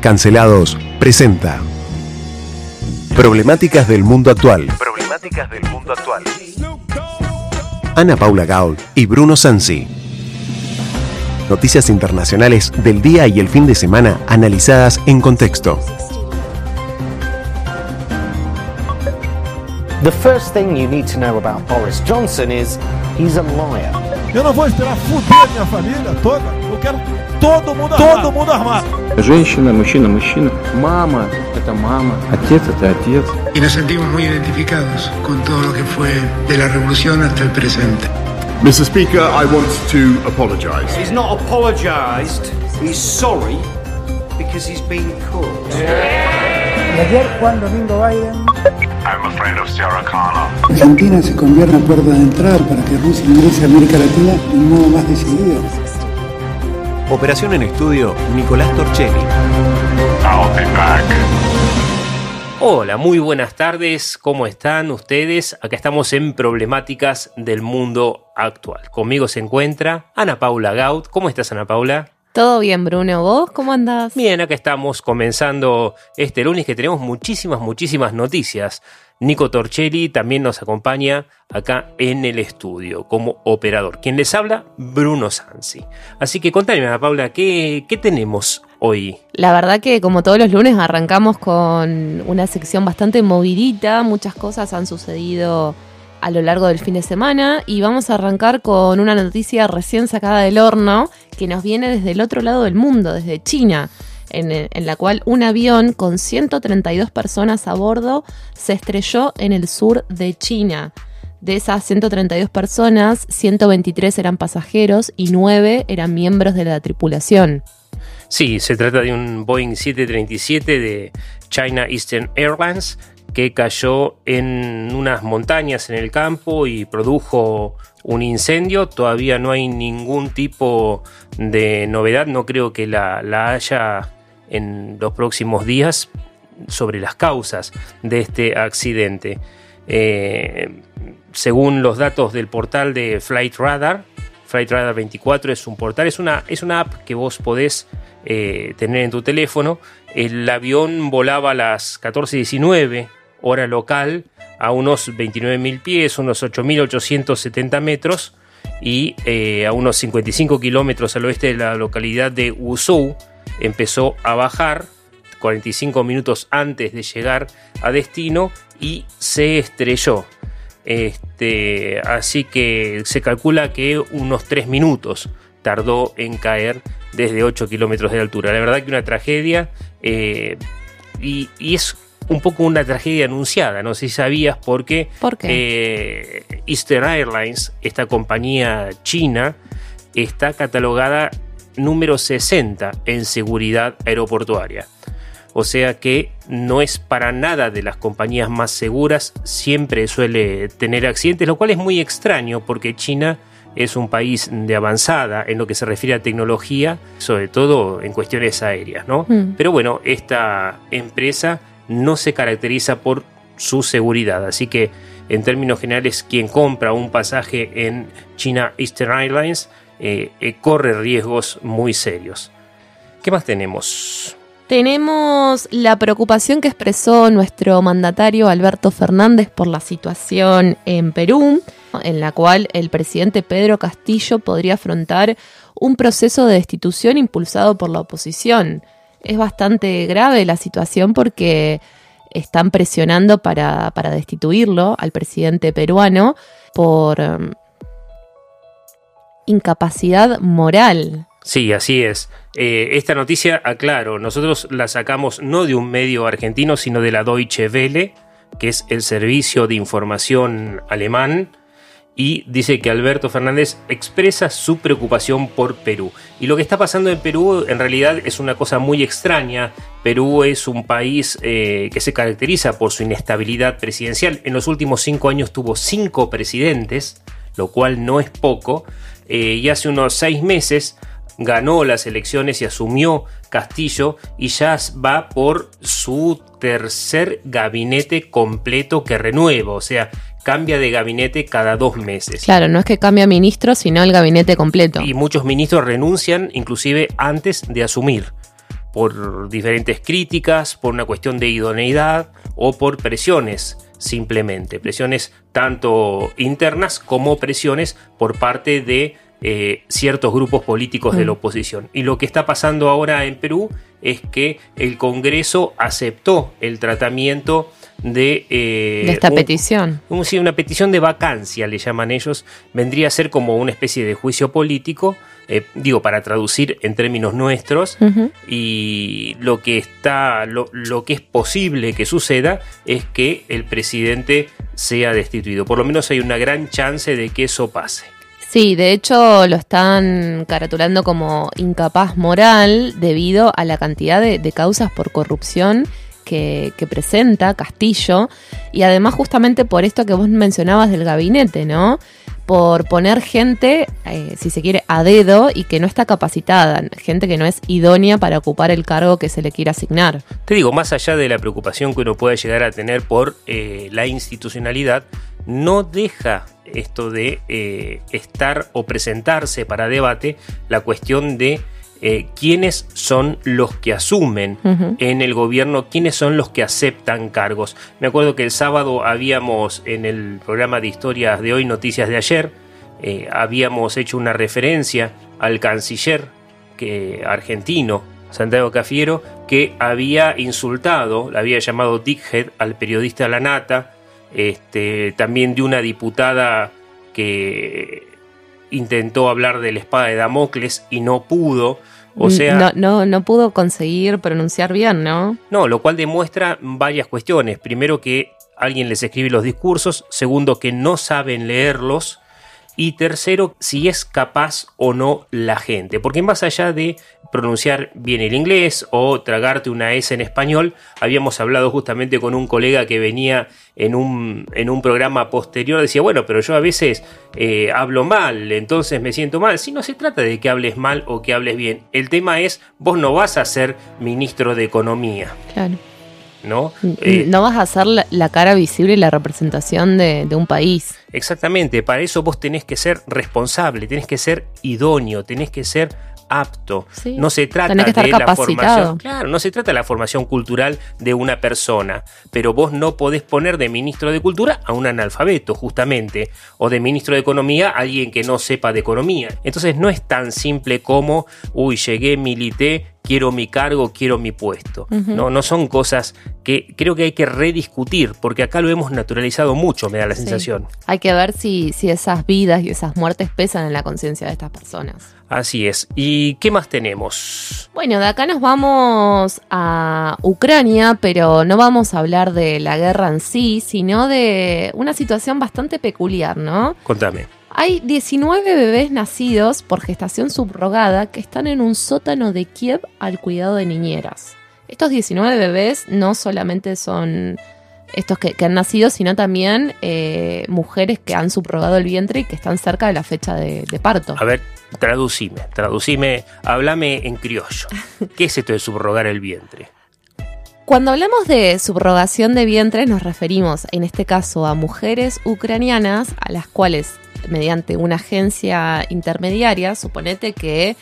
Cancelados presenta Problemáticas del mundo actual. Problemáticas del mundo actual. Ana Paula Gaul y Bruno Sansi. Noticias internacionales del día y el fin de semana analizadas en contexto. The first thing you need to know about Boris Johnson is he's a liar. Eu não vou esperar fuder minha família toda. Eu quero todo mundo armado. Todo mundo armado. Женщина, мужчина, мужчина. Мама – это мама. Отец – это отец. y nos sentimos muy identificados con todo lo que fue de la revolución hasta el presente. Mr. Speaker, I want to apologise. He's not apologised. He's sorry because he's been caught. Y ayer Juan Domingo Biden I'm a friend of Sarah Connor. Argentina se convierte en puerta de entrada para que Rusia ingrese a América Latina de un modo más decidido. Operación en estudio, Nicolás Torchelli. I'll be back. Hola, muy buenas tardes, ¿cómo están ustedes? Acá estamos en Problemáticas del Mundo Actual. Conmigo se encuentra Ana Paula Gaut. ¿Cómo estás, Ana Paula? Todo bien, Bruno. ¿Vos cómo andás? Bien, acá estamos comenzando este lunes que tenemos muchísimas, muchísimas noticias. Nico Torchelli también nos acompaña acá en el estudio como operador. Quien les habla, Bruno Sansi. Así que contame, Ana Paula, ¿qué, qué tenemos hoy? La verdad que como todos los lunes arrancamos con una sección bastante movidita. Muchas cosas han sucedido a lo largo del fin de semana y vamos a arrancar con una noticia recién sacada del horno que nos viene desde el otro lado del mundo, desde China, en, la cual un avión con 132 personas a bordo se estrelló en el sur de China. De esas 132 personas, 123 eran pasajeros y 9 eran miembros de la tripulación. Sí, se trata de un Boeing 737 de China Eastern Airlines que cayó en unas montañas en el campo y produjo un incendio. Todavía no hay ningún tipo de novedad, no creo que la, la haya en los próximos días sobre las causas de este accidente. Eh, según los datos del portal de Flight Radar, Flight Radar 24 es un portal, es una, es una app que vos podés eh, tener en tu teléfono. El avión volaba a las 14.19 hora local a unos 29.000 pies, unos 8.870 metros y eh, a unos 55 kilómetros al oeste de la localidad de Wuzhou empezó a bajar 45 minutos antes de llegar a destino y se estrelló. Este, así que se calcula que unos 3 minutos tardó en caer desde 8 kilómetros de altura. La verdad que una tragedia eh, y, y es un poco una tragedia anunciada, no sé si sabías porque ¿Por qué? Eh, Eastern Airlines, esta compañía china, está catalogada número 60 en seguridad aeroportuaria. O sea que no es para nada de las compañías más seguras, siempre suele tener accidentes, lo cual es muy extraño porque China es un país de avanzada en lo que se refiere a tecnología, sobre todo en cuestiones aéreas, ¿no? Mm. Pero bueno, esta empresa no se caracteriza por su seguridad. Así que, en términos generales, quien compra un pasaje en China Eastern Airlines eh, eh, corre riesgos muy serios. ¿Qué más tenemos? Tenemos la preocupación que expresó nuestro mandatario Alberto Fernández por la situación en Perú, en la cual el presidente Pedro Castillo podría afrontar un proceso de destitución impulsado por la oposición es bastante grave la situación porque están presionando para, para destituirlo al presidente peruano por um, incapacidad moral. Sí, así es. Eh, esta noticia, aclaro, nosotros la sacamos no de un medio argentino, sino de la Deutsche Welle, que es el servicio de información alemán, y dice que Alberto Fernández expresa su preocupación por Perú. Y lo que está pasando en Perú en realidad es una cosa muy extraña. Perú es un país eh, que se caracteriza por su inestabilidad presidencial. En los últimos cinco años tuvo cinco presidentes, lo cual no es poco. Eh, y hace unos seis meses ganó las elecciones y asumió Castillo y ya va por su tercer gabinete completo que renueva. O sea, cambia de gabinete cada dos meses. Claro, no es que cambia ministro, sino el gabinete completo. Y muchos ministros renuncian inclusive antes de asumir. por diferentes críticas, por una cuestión de idoneidad o por presiones simplemente, presiones tanto internas como presiones por parte de eh, ciertos grupos políticos de la oposición. Y lo que está pasando ahora en Perú es que el Congreso aceptó el tratamiento de, eh, de esta un- petición. un- sí, una petición de vacancia, le llaman ellos, vendría a ser como una especie de juicio político, eh, digo, para traducir en términos nuestros, y lo que está, lo, lo que es posible que suceda es que el presidente sea destituido. Por lo menos hay una gran chance de que eso pase. Sí, de hecho lo están caratulando como incapaz moral debido a la cantidad de, de causas por corrupción que, presenta Castillo y además justamente por esto que vos mencionabas del gabinete, ¿no? Por poner gente, eh, si se quiere, a dedo y que no está capacitada, gente que no es idónea para ocupar el cargo que se le quiera asignar. Te digo, más allá de la preocupación que uno puede llegar a tener por eh, la institucionalidad, no deja esto de eh, estar o presentarse para debate la cuestión de eh, quiénes son los que asumen en el gobierno, quiénes son los que aceptan cargos. Me acuerdo que el sábado habíamos en el programa de historias de hoy, noticias de ayer, eh, habíamos hecho una referencia al canciller que, argentino, Santiago Cafiero, que había insultado, le había llamado dickhead al periodista La Nata, este, también de una diputada que intentó hablar de la espada de Damocles y no pudo. O sea, no, no, no pudo conseguir pronunciar bien, ¿no? no, lo cual demuestra varias cuestiones. Primero que alguien les escribe los discursos, segundo que no saben leerlos y tercero si es capaz o no la gente. Porque más allá de pronunciar bien el inglés o tragarte una S en español, habíamos hablado justamente con un colega que venía en un, en un programa posterior, decía, bueno, pero yo a veces eh, hablo mal, entonces me siento mal. Si no se trata de que hables mal o que hables bien, el tema es, vos no vas a ser ministro de Economía. Claro. ¿No? Eh, no vas a ser la, la cara visible y la representación de, de, un país. Exactamente, para eso vos tenés que ser responsable, tenés que ser idóneo, tenés que ser apto. Sí. No se trata de la formación, claro, no se trata de la formación cultural de una persona, pero vos no podés poner de ministro de Cultura a un analfabeto, justamente, o de ministro de Economía a alguien que no sepa de economía. Entonces no es tan simple como, uy, llegué, milité, quiero mi cargo, quiero mi puesto. Uh -huh. No, no son cosas que creo que hay que rediscutir, porque acá lo hemos naturalizado mucho, me da la Sí. sensación. Hay que ver si, si esas vidas y esas muertes pesan en la conciencia de estas personas. Así es. ¿Y qué más tenemos? Bueno, de acá nos vamos a Ucrania, pero no vamos a hablar de la guerra en sí, sino de una situación bastante peculiar, ¿no? Contame. Hay 19 bebés nacidos por gestación subrogada que están en un sótano de Kiev al cuidado de niñeras. Estos 19 bebés no solamente son estos que, que han nacido, sino también eh, mujeres que han subrogado el vientre y que están cerca de la fecha de, de parto. A ver, traducime, traducime, háblame en criollo. ¿Qué es esto de subrogar el vientre? Cuando hablamos de subrogación de vientre nos referimos en este caso a mujeres ucranianas a las cuales mediante una agencia intermediaria, suponete que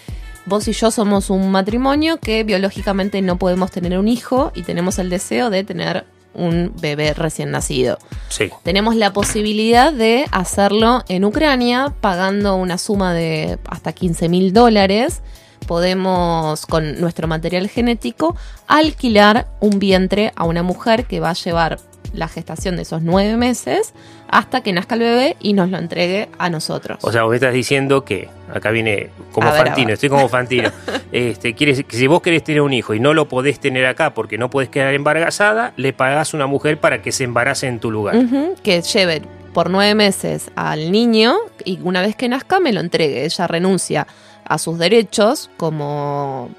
vos y yo somos un matrimonio que biológicamente no podemos tener un hijo y tenemos el deseo de tener un bebé recién nacido. Sí. Tenemos la posibilidad de hacerlo en Ucrania pagando una suma de hasta 15 mil dólares. Podemos, con nuestro material genético, alquilar un vientre a una mujer que va a llevar la gestación de esos nueve meses hasta que nazca el bebé y nos lo entregue a nosotros. O sea, vos estás diciendo que, acá viene como ver, Fantino, estoy como Fantino. este, quieres, que si vos querés tener un hijo y no lo podés tener acá porque no podés quedar embarazada, le pagás a una mujer para que se embarace en tu lugar. Que lleve por nueve meses al niño y una vez que nazca me lo entregue. Ella renuncia a sus derechos como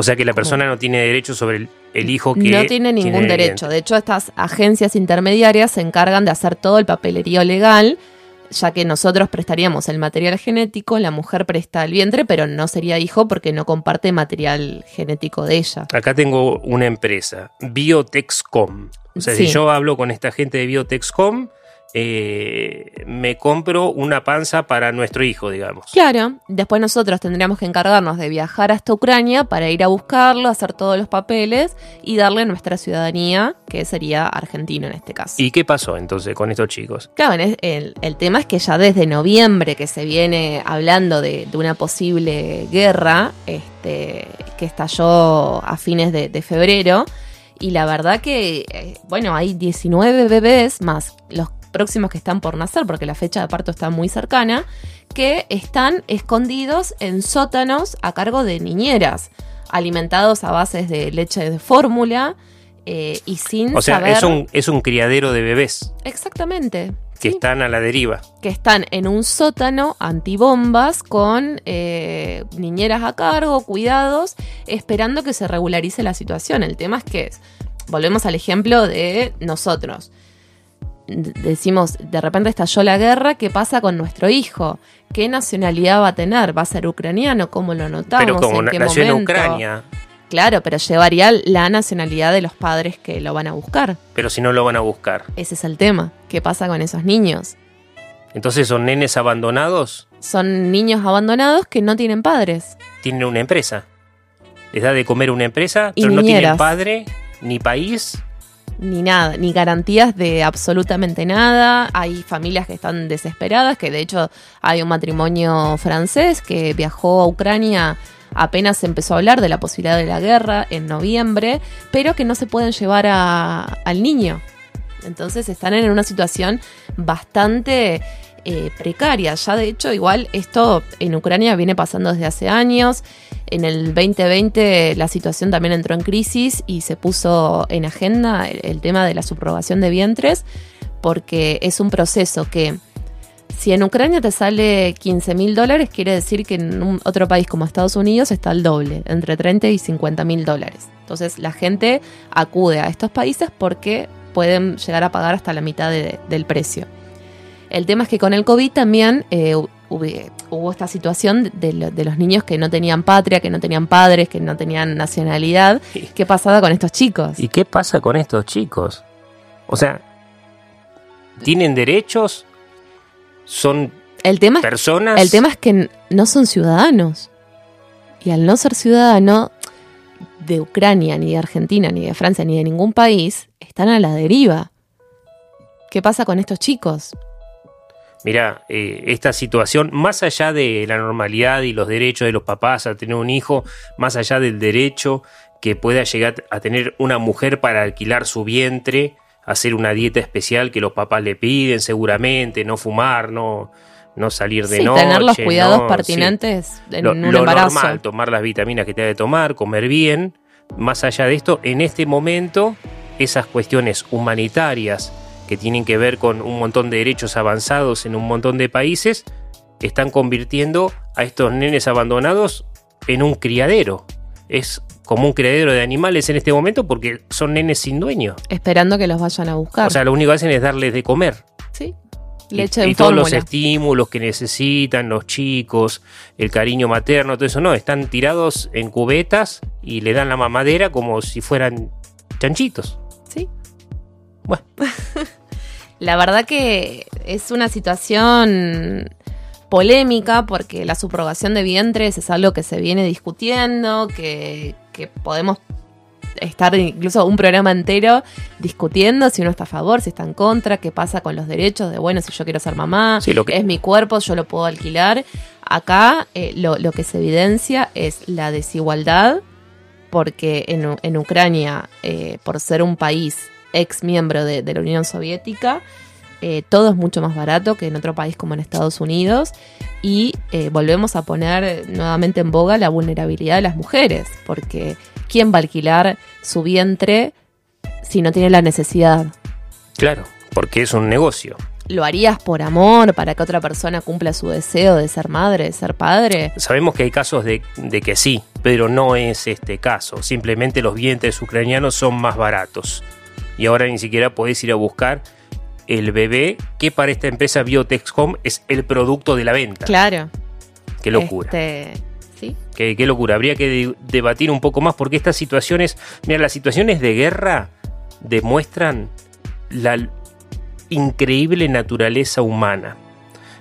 O sea que la persona no tiene derecho sobre el, el hijo que no tiene ningún derecho. De hecho, estas agencias intermediarias se encargan de hacer todo el papelerío legal, ya que nosotros prestaríamos el material genético, la mujer presta el vientre, pero no sería hijo porque no comparte material genético de ella. Acá tengo una empresa, Biotexcom. O sea, Sí. si yo hablo con esta gente de Biotexcom, eh, me compro una panza para nuestro hijo, digamos. Claro, después nosotros tendríamos que encargarnos de viajar hasta Ucrania para ir a buscarlo, hacer todos los papeles y darle nuestra ciudadanía, que sería argentino en este caso. ¿Y qué pasó entonces con estos chicos? Claro, el, el tema es que ya desde noviembre que se viene hablando de, de una posible guerra este, que estalló a fines de, de febrero, y la verdad que, eh, bueno, hay 19 bebés más los próximos que están por nacer, porque la fecha de parto está muy cercana, que están escondidos en sótanos a cargo de niñeras, alimentados a bases de leche de fórmula eh, y sin O sea, saber... es, un, es un criadero de bebés Exactamente. que sí. están a la deriva. que están en un sótano antibombas con eh, niñeras a cargo, cuidados, esperando que se regularice la situación. El tema es que, volvemos al ejemplo de nosotros. Decimos, de repente estalló la guerra, ¿qué pasa con nuestro hijo? ¿Qué nacionalidad va a tener? ¿Va a ser ucraniano? ¿Cómo lo notamos? Pero como ¿En qué nació en momento? Ucrania, Claro, pero llevaría la nacionalidad de los padres que lo van a buscar. pero si no lo van a buscar. Ese es el tema. ¿Qué pasa con esos niños? Entonces son nenes abandonados, Son niños abandonados que no tienen padres. tienen una empresa. Les da de comer una empresa, Y pero no tienen padre ni país. Ni nada, ni garantías de absolutamente nada. Hay familias que están desesperadas, que de hecho hay un matrimonio francés que viajó a Ucrania apenas empezó a hablar de la posibilidad de la guerra en noviembre, pero que no se pueden llevar a- al niño. Entonces están en una situación bastante eh, precaria. Ya de hecho, igual esto en Ucrania viene pasando desde hace años. En el 2020 la situación también entró en crisis y se puso en agenda el, tema de la subrogación de vientres, porque es un proceso que si en Ucrania te sale 15 mil dólares, quiere decir que en un- otro país como Estados Unidos está el doble, entre 30 y 50 mil dólares. Entonces la gente acude a estos países porque pueden llegar a pagar hasta la mitad de- del precio. El tema es que con el COVID también eh, hu- hubo, esta situación de, lo- de los niños que no tenían patria, que no tenían padres, que no tenían nacionalidad. ¿Qué pasaba con estos chicos? ¿Y qué pasa con estos chicos? O sea, ¿tienen derechos? ¿Son El tema, es, personas? el tema es que no son ciudadanos. Y al no ser ciudadano de Ucrania, ni de Argentina, ni de Francia, ni de ningún país, están a la deriva. ¿Qué pasa con estos chicos? Mira, eh, esta situación, más allá de la normalidad y los derechos de los papás a tener un hijo, más allá del derecho que pueda llegar a tener una mujer para alquilar su vientre, hacer una dieta especial que los papás le piden seguramente, no fumar, no, no salir de sí, noche. tener los cuidados no, pertinentes en lo, un lo embarazo. normal, tomar las vitaminas que te debe tomar, comer bien. Más allá de esto, en este momento, esas cuestiones humanitarias que tienen que ver con un montón de derechos avanzados en un montón de países, están convirtiendo a estos nenes abandonados en un criadero. Es como un criadero de animales en este momento porque son nenes sin dueño. Esperando que los vayan a buscar. O sea, lo único que hacen es darles de comer. sí. Y- Leche y, en todos los estímulos que necesitan los chicos, el cariño materno, todo eso, no, están tirados en cubetas y le dan la mamadera como si fueran chanchitos. Bueno. La verdad que es una situación polémica porque la subrogación de vientres es algo que se viene discutiendo, que, que podemos estar incluso un programa entero discutiendo si uno está a favor, si está en contra, qué pasa con los derechos de, bueno, si yo quiero ser mamá, Sí, lo que- es mi cuerpo, yo lo puedo alquilar. Acá eh, lo, lo que se evidencia es la desigualdad porque en Ucrania, eh, por ser un país ex miembro de, de la Unión Soviética, eh, todo es mucho más barato que en otro país como en Estados Unidos y eh, volvemos a poner nuevamente en boga la vulnerabilidad de las mujeres, porque ¿quién va a alquilar su vientre si no tiene la necesidad? Claro, porque es un negocio. ¿Lo harías por amor, para que otra persona cumpla su deseo de ser madre, de ser padre? Sabemos que hay casos de, de que sí, pero no es este caso. Simplemente los vientres ucranianos son más baratos. Y ahora ni siquiera podés ir a buscar el bebé que para esta empresa Biotexcom es el producto de la venta. Claro. Qué locura. Este, ¿sí? Qué, qué locura. Habría que de- debatir un poco más porque estas situaciones, mira, las situaciones de guerra demuestran la, increíble naturaleza humana.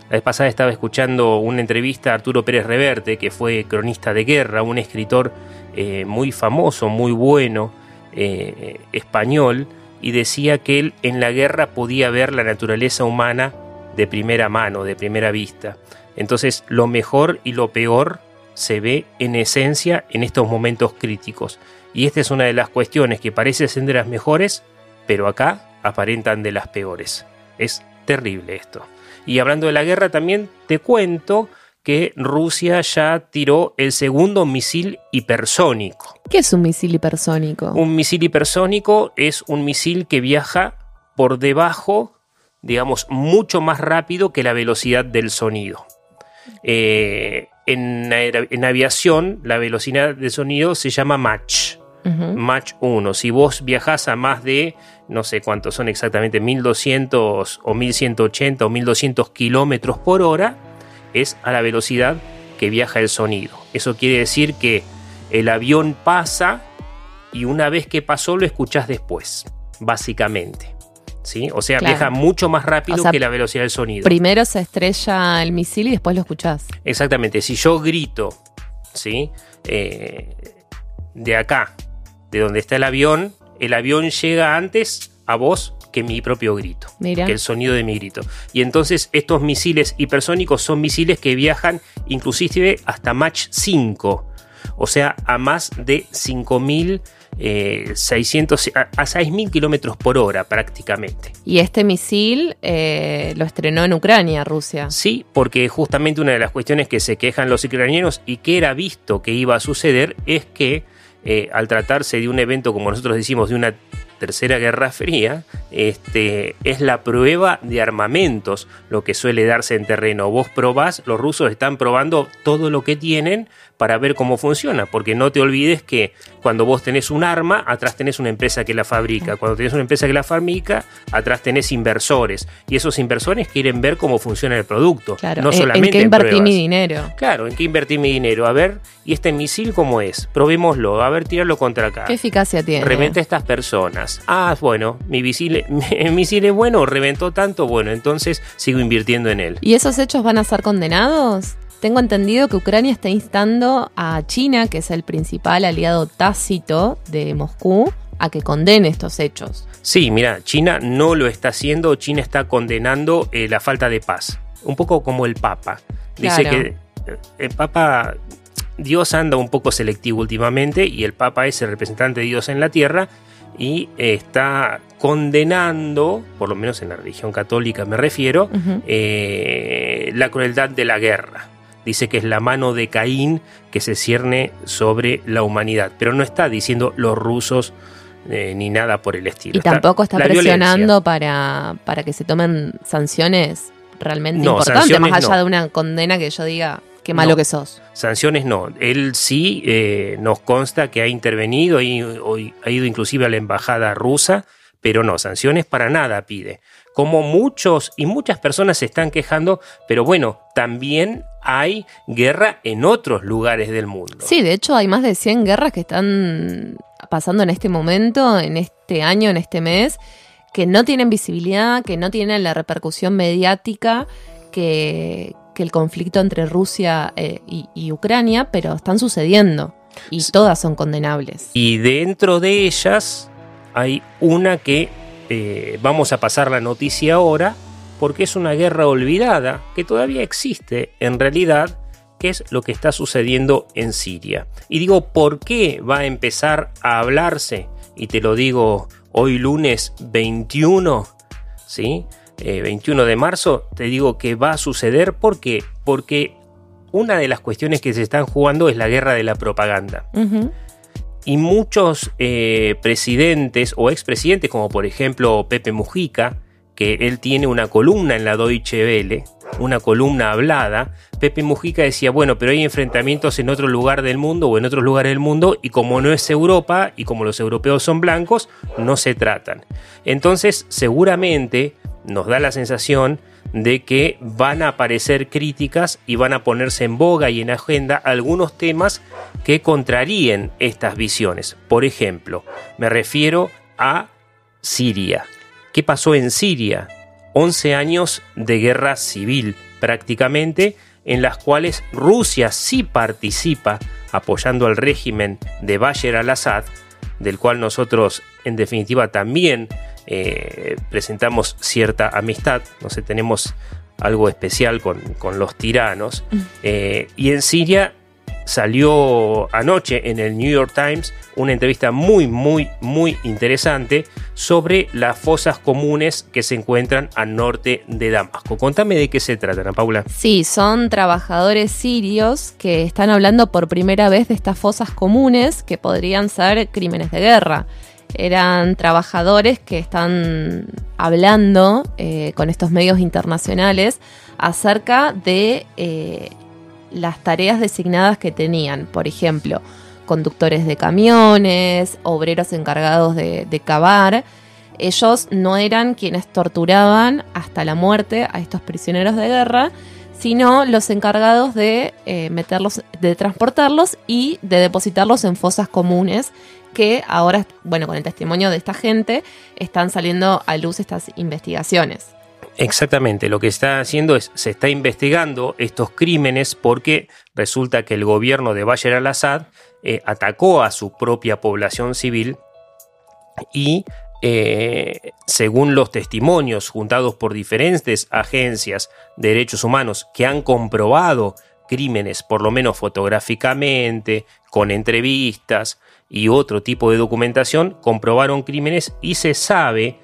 La vez pasada estaba escuchando una entrevista a Arturo Pérez Reverte, que fue cronista de guerra, un escritor eh, muy famoso, muy bueno, eh, español, y decía que él en la guerra podía ver la naturaleza humana de primera mano, de primera vista. Entonces lo mejor y lo peor se ve en esencia en estos momentos críticos. Y esta es una de las cuestiones que parece ser de las mejores, pero acá aparentan de las peores. Es terrible esto. Y hablando de la guerra también te cuento que Rusia ya tiró el segundo misil hipersónico. ¿Qué es un misil hipersónico? Un misil hipersónico es un misil que viaja por debajo, digamos, mucho más rápido que la velocidad del sonido. Eh, en, en, aviación, la velocidad del sonido se llama Mach. Uh -huh. Mach 1. Si vos viajás a más de, no sé cuántos son exactamente, 1200 o 1180 o 1200 kilómetros por hora, es a la velocidad que viaja el sonido. Eso quiere decir que el avión pasa y una vez que pasó lo escuchás después, básicamente. ¿Sí? O sea, claro. viaja mucho más rápido o sea, que la velocidad del sonido. Primero se estrella el misil y después lo escuchás. Exactamente. Si yo grito, ¿sí? Eh, de acá, de donde está el avión, el avión llega antes a vos que mi propio grito, Mira. que el sonido de mi grito. Y entonces estos misiles hipersónicos son misiles que viajan inclusive hasta Mach 5, o sea, a más de 5000 eh, 600 a, a 6.000 kilómetros por hora prácticamente. Y este misil eh, lo estrenó en Ucrania, Rusia. Sí, porque justamente una de las cuestiones que se quejan los ucranianos y que era visto que iba a suceder es que eh, al tratarse de un evento, como nosotros decimos, de una tercera guerra fría, este, es la prueba de armamentos lo que suele darse en terreno. Vos probás, los rusos están probando todo lo que tienen para ver cómo funciona, porque no te olvides que cuando vos tenés un arma, atrás tenés una empresa que la fabrica, cuando tenés una empresa que la fabrica, atrás tenés inversores, y esos inversores quieren ver cómo funciona el producto, claro. no solamente ¿En qué invertí pruebas. mi dinero? Claro, en qué invertí mi dinero, a ver, y este misil cómo es, probémoslo, a ver, tirarlo contra acá. ¿Qué eficacia tiene? Reventa a estas personas. Ah, bueno, mi misil, mi misil es bueno, reventó tanto, bueno, entonces sigo invirtiendo en él. ¿Y esos hechos van a ser condenados? Tengo entendido que Ucrania está instando a China, que es el principal aliado tácito de Moscú, a que condene estos hechos. Sí, mira, China no lo está haciendo, China está condenando eh, la falta de paz. Un poco como el Papa. Dice Claro. que eh, el Papa, Dios anda un poco selectivo últimamente y el Papa es el representante de Dios en la tierra y está condenando, por lo menos en la religión católica me refiero, eh, la crueldad de la guerra. Dice que es la mano de Caín que se cierne sobre la humanidad, pero no está diciendo los rusos eh, ni nada por el estilo. Y tampoco está presionando para, para que se tomen sanciones realmente No, importantes, más allá no. de una condena que yo diga qué malo No. que sos. Sanciones no. Él sí eh, nos consta que ha intervenido y hoy ha ido inclusive a la embajada rusa, pero no, sanciones para nada pide. Como muchos y muchas personas se están quejando, pero bueno, también hay guerra en otros lugares del mundo. Sí, de hecho hay más de 100 guerras que están pasando en este momento, en este año, en este mes, que no tienen visibilidad, que no tienen la repercusión mediática que, que el conflicto entre Rusia eh, y, y Ucrania, pero están sucediendo y todas son condenables. Y dentro de ellas hay una que eh, vamos a pasar la noticia ahora, porque es una guerra olvidada que todavía existe en realidad, que es lo que está sucediendo en Siria. Y digo, ¿por qué va a empezar a hablarse? Y te lo digo hoy lunes 21, ¿sí? Eh, 21 de marzo, te digo que va a suceder porque porque una de las cuestiones que se están jugando es la guerra de la propaganda. Y muchos eh, presidentes o expresidentes, como por ejemplo Pepe Mujica, que él tiene una columna en la Deutsche Welle, una columna hablada, Pepe Mujica decía, bueno, pero hay enfrentamientos en otro lugar del mundo o en otros lugares del mundo y como no es Europa y como los europeos son blancos, no se tratan. Entonces, seguramente nos da la sensación de que van a aparecer críticas y van a ponerse en boga y en agenda algunos temas que contraríen estas visiones. Por ejemplo, me refiero a Siria. ¿Qué pasó en Siria? 11 años de guerra civil prácticamente, en las cuales Rusia sí participa apoyando al régimen de Bashar al-Assad, del cual nosotros en definitiva también eh, presentamos cierta amistad, no sé, tenemos algo especial con, con los tiranos, eh, y en Siria salió anoche en el New York Times una entrevista muy, muy, muy interesante sobre las fosas comunes que se encuentran al norte de Damasco. Contame de qué se trata, Ana Paula. Sí, son trabajadores sirios que están hablando por primera vez de estas fosas comunes que podrían ser crímenes de guerra. Eran trabajadores que están hablando eh, con estos medios internacionales acerca de eh, las tareas designadas que tenían. Por ejemplo, conductores de camiones, obreros encargados de, cavar. Ellos no eran quienes torturaban hasta la muerte a estos prisioneros de guerra, sino los encargados de eh, meterlos, de transportarlos y de depositarlos en fosas comunes que ahora, bueno, con el testimonio de esta gente, están saliendo a luz estas investigaciones. Exactamente, lo que está haciendo es, se está investigando estos crímenes porque resulta que el gobierno de Bashar al-Assad eh, atacó a su propia población civil y eh, según los testimonios juntados por diferentes agencias de derechos humanos que han comprobado crímenes, por lo menos fotográficamente, con entrevistas y otro tipo de documentación, comprobaron crímenes y se sabe,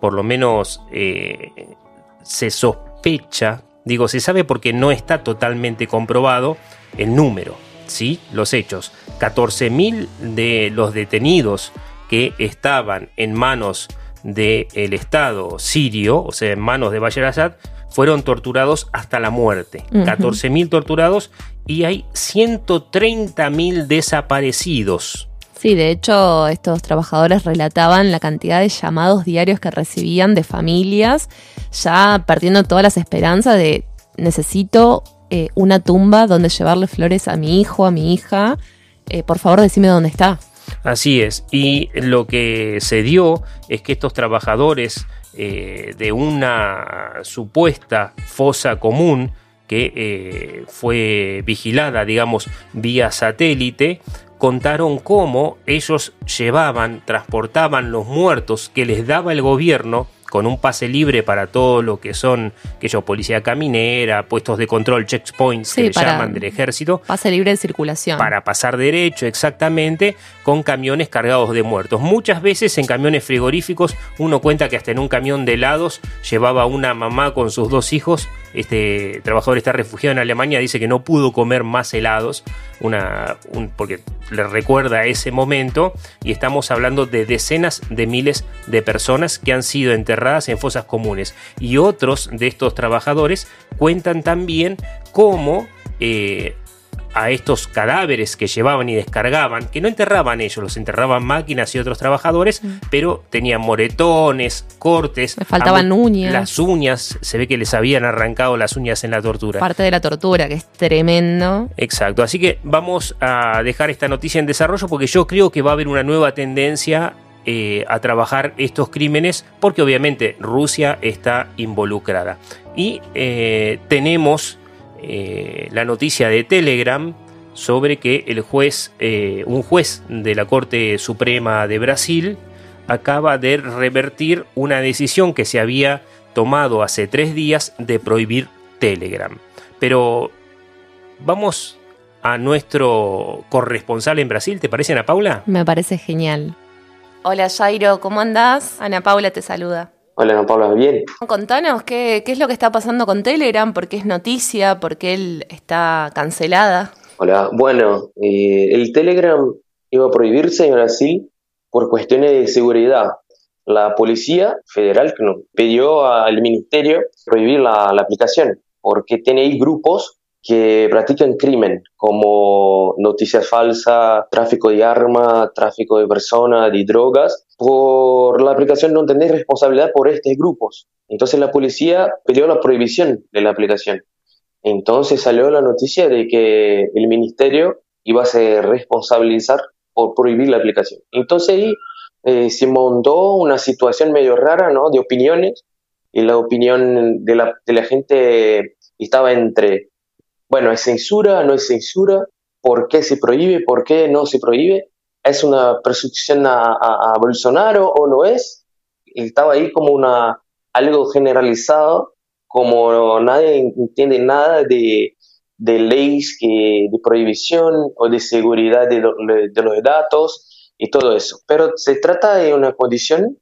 por lo menos eh, se sospecha, digo, se sabe porque no está totalmente comprobado el número, ¿sí? Los hechos. 14.000 de los detenidos que estaban en manos del Estado sirio, o sea, en manos de Bashar Assad, fueron torturados hasta la muerte. 14.000 torturados y hay 130.000 desaparecidos. Sí, de hecho, estos trabajadores relataban la cantidad de llamados diarios que recibían de familias, ya perdiendo todas las esperanzas de necesito eh, una tumba donde llevarle flores a mi hijo, a mi hija. Eh, por favor, decime dónde está. Así es. Y lo que se dio es que estos trabajadores eh, de una supuesta fosa común que fue vigilada, digamos, vía satélite, contaron cómo ellos llevaban, transportaban los muertos que les daba el gobierno con un pase libre para todo lo que son aquellos policía caminera, puestos de control, checkpoints que le llaman del ejército. Pase libre de circulación. Para pasar derecho, exactamente, con camiones cargados de muertos. Muchas veces en camiones frigoríficos uno cuenta que hasta en un camión de helados llevaba una mamá con sus dos hijos. Este trabajador está refugiado en Alemania, dice que no pudo comer más helados, una, porque le recuerda ese momento y estamos hablando de decenas de miles de personas que han sido enterradas en fosas comunes. Y otros de estos trabajadores cuentan también cómo eh, a estos cadáveres que llevaban y descargaban, que no enterraban ellos, los enterraban máquinas y otros trabajadores, mm. pero tenían moretones, cortes. Me faltaban uñas. Las uñas, se ve que les habían arrancado las uñas en la tortura. Parte de la tortura, que es tremendo. Exacto, así que vamos a dejar esta noticia en desarrollo porque yo creo que va a haber una nueva tendencia eh, a trabajar estos crímenes porque obviamente Rusia está involucrada. Y eh, tenemos eh, la noticia de Telegram sobre que el juez, un juez de la Corte Suprema de Brasil acaba de revertir una decisión que se había tomado hace tres días de prohibir Telegram. Pero vamos a nuestro corresponsal en Brasil, ¿te parece Ana Paula? Me parece genial. Hola Jairo, ¿cómo andás? Ana Paula te saluda. Hola Ana Paula, bien. Contanos qué, qué es lo que está pasando con Telegram, por qué es noticia, por qué él está cancelada. Hola, bueno, eh, el Telegram iba a prohibirse en Brasil por cuestiones de seguridad. La Policía Federal pidió al Ministerio prohibir la, la aplicación porque tenéis grupos que practican crimen, como noticias falsas, tráfico de armas, tráfico de personas, de drogas, por la aplicación no tener responsabilidad por estos grupos. Entonces la policía pidió la prohibición de la aplicación. Entonces salió la noticia de que el ministerio iba a ser responsabilizar por prohibir la aplicación. Entonces ahí eh, se montó una situación medio rara, ¿no? De opiniones y la opinión de la, de la gente estaba entre, bueno, ¿es censura? ¿No es censura? ¿Por qué se prohíbe? ¿Por qué no se prohíbe? ¿Es una persecución a, a, Bolsonaro o no es? Estaba ahí como una, algo generalizado, como nadie entiende nada de, de leyes de prohibición o de seguridad de, de los datos y todo eso. Pero se trata de una condición,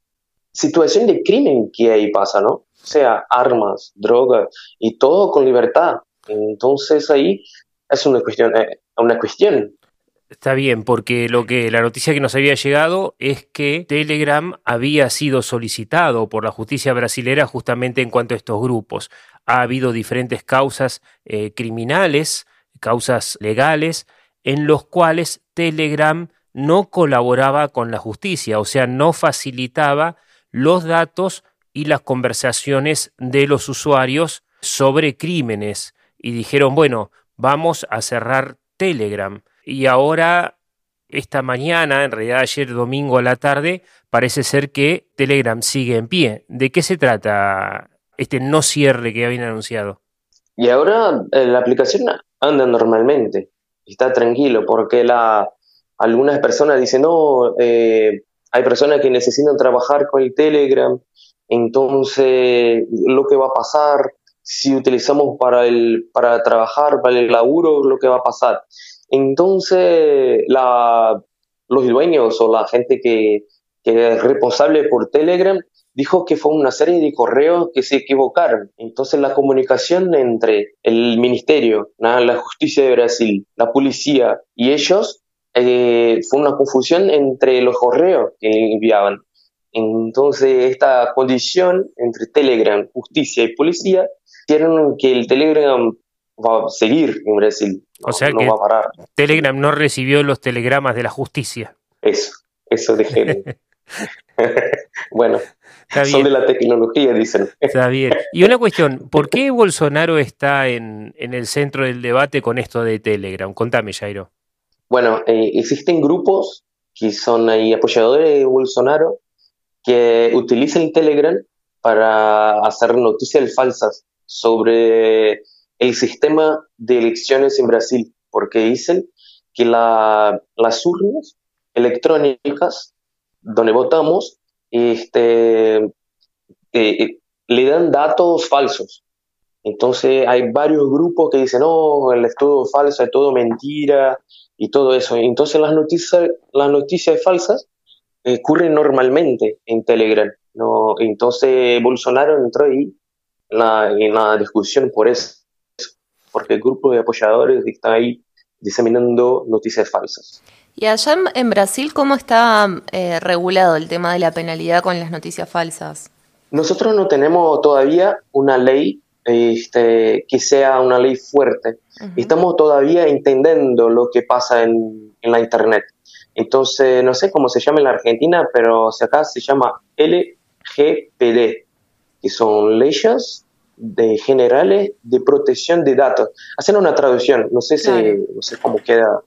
situación de crimen que ahí pasa, ¿no? O sea, armas, drogas y todo con libertad. Entonces ahí es una cuestión, eh, una cuestión. Está bien, porque lo que la noticia que nos había llegado es que Telegram había sido solicitado por la justicia brasilera justamente en cuanto a estos grupos. Ha habido diferentes causas eh, criminales, causas legales, en los cuales Telegram no colaboraba con la justicia, o sea, no facilitaba los datos y las conversaciones de los usuarios sobre crímenes. Y dijeron, bueno, vamos a cerrar Telegram. Y ahora, esta mañana, en realidad ayer domingo a la tarde, parece ser que Telegram sigue en pie. ¿De qué se trata este no cierre que habían anunciado? Y ahora eh, la aplicación anda normalmente, está tranquilo, porque la, algunas personas dicen, no, eh, hay personas que necesitan trabajar con el Telegram, entonces lo que va a pasar si utilizamos para, el, para trabajar, para el laburo, lo que va a pasar. Entonces la, los dueños o la gente que, que es responsable por Telegram dijo que fue una serie de correos que se equivocaron. Entonces la comunicación entre el ministerio, la justicia de Brasil, la policía y ellos eh, fue una confusión entre los correos que enviaban. Entonces esta condición entre Telegram, justicia y policía hicieron que el Telegram va a seguir en Brasil. O sea no que va a parar. Telegram no recibió los telegramas de la justicia. Eso, eso dijeron. bueno, Está son de la tecnología, dicen. Está bien. Y una cuestión, ¿por qué Bolsonaro está en, en el centro del debate con esto de Telegram? Contame, Jairo. Bueno, eh, existen grupos que son ahí apoyadores de Bolsonaro que utilizan Telegram para hacer noticias falsas sobre el sistema de elecciones en Brasil, porque dicen que la- las urnas electrónicas donde votamos este, eh, eh, le dan datos falsos. Entonces hay varios grupos que dicen, no, es todo falso, es todo mentira y todo eso. Entonces las noticias, las noticias falsas ocurren normalmente en Telegram. ¿no? Entonces Bolsonaro entró ahí la, en la discusión por eso, porque el grupo de apoyadores está ahí diseminando noticias falsas. Y allá en, Brasil, ¿cómo está eh, regulado el tema de la penalidad con las noticias falsas? Nosotros no tenemos todavía una ley este, que sea una ley fuerte. Estamos todavía entendiendo lo que pasa en, en la Internet. Entonces, no sé cómo se llama en la Argentina, pero acá se llama LGPD, que son leyes de generales de protección de datos. Hacen una traducción, no sé, si, no sé cómo queda.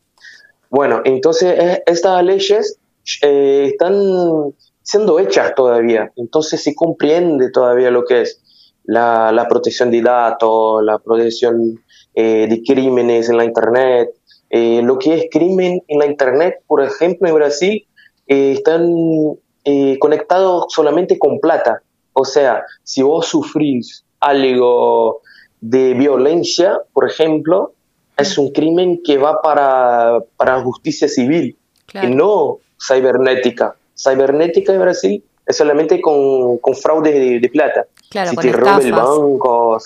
Bueno, entonces estas leyes eh, están siendo hechas todavía, entonces se comprende todavía lo que es la, la protección de datos, la protección eh, de crímenes en la Internet, eh, lo que es crimen en la Internet, por ejemplo, en Brasil, eh, están eh, conectados solamente con plata. O sea, si vos sufrís algo de violencia, por ejemplo, es un crimen que va para, para justicia civil Claro. y no cibernética. Cibernética en Brasil es solamente con, con fraude de, de plata. Claro, si con te roba el banco,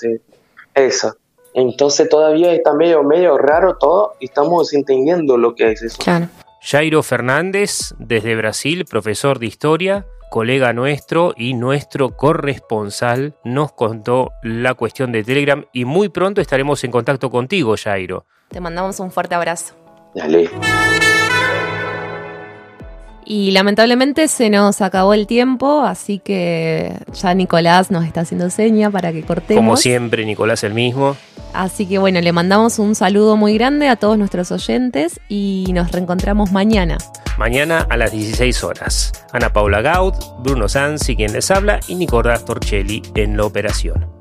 eso. Entonces todavía está medio, medio raro todo y estamos entendiendo lo que es eso. Claro. Jairo Fernández, desde Brasil, profesor de historia, colega nuestro y nuestro corresponsal, nos contó la cuestión de Telegram y muy pronto estaremos en contacto contigo, Jairo. Te mandamos un fuerte abrazo. Dale. Y lamentablemente se nos acabó el tiempo, así que ya Nicolás nos está haciendo seña para que cortemos. Como siempre, Nicolás el mismo. Así que bueno, le mandamos un saludo muy grande a todos nuestros oyentes y nos reencontramos mañana. Mañana a las 16 horas. Ana Paula Gaud, Bruno Sanz y quien les habla y Nicolás Torchelli en la operación.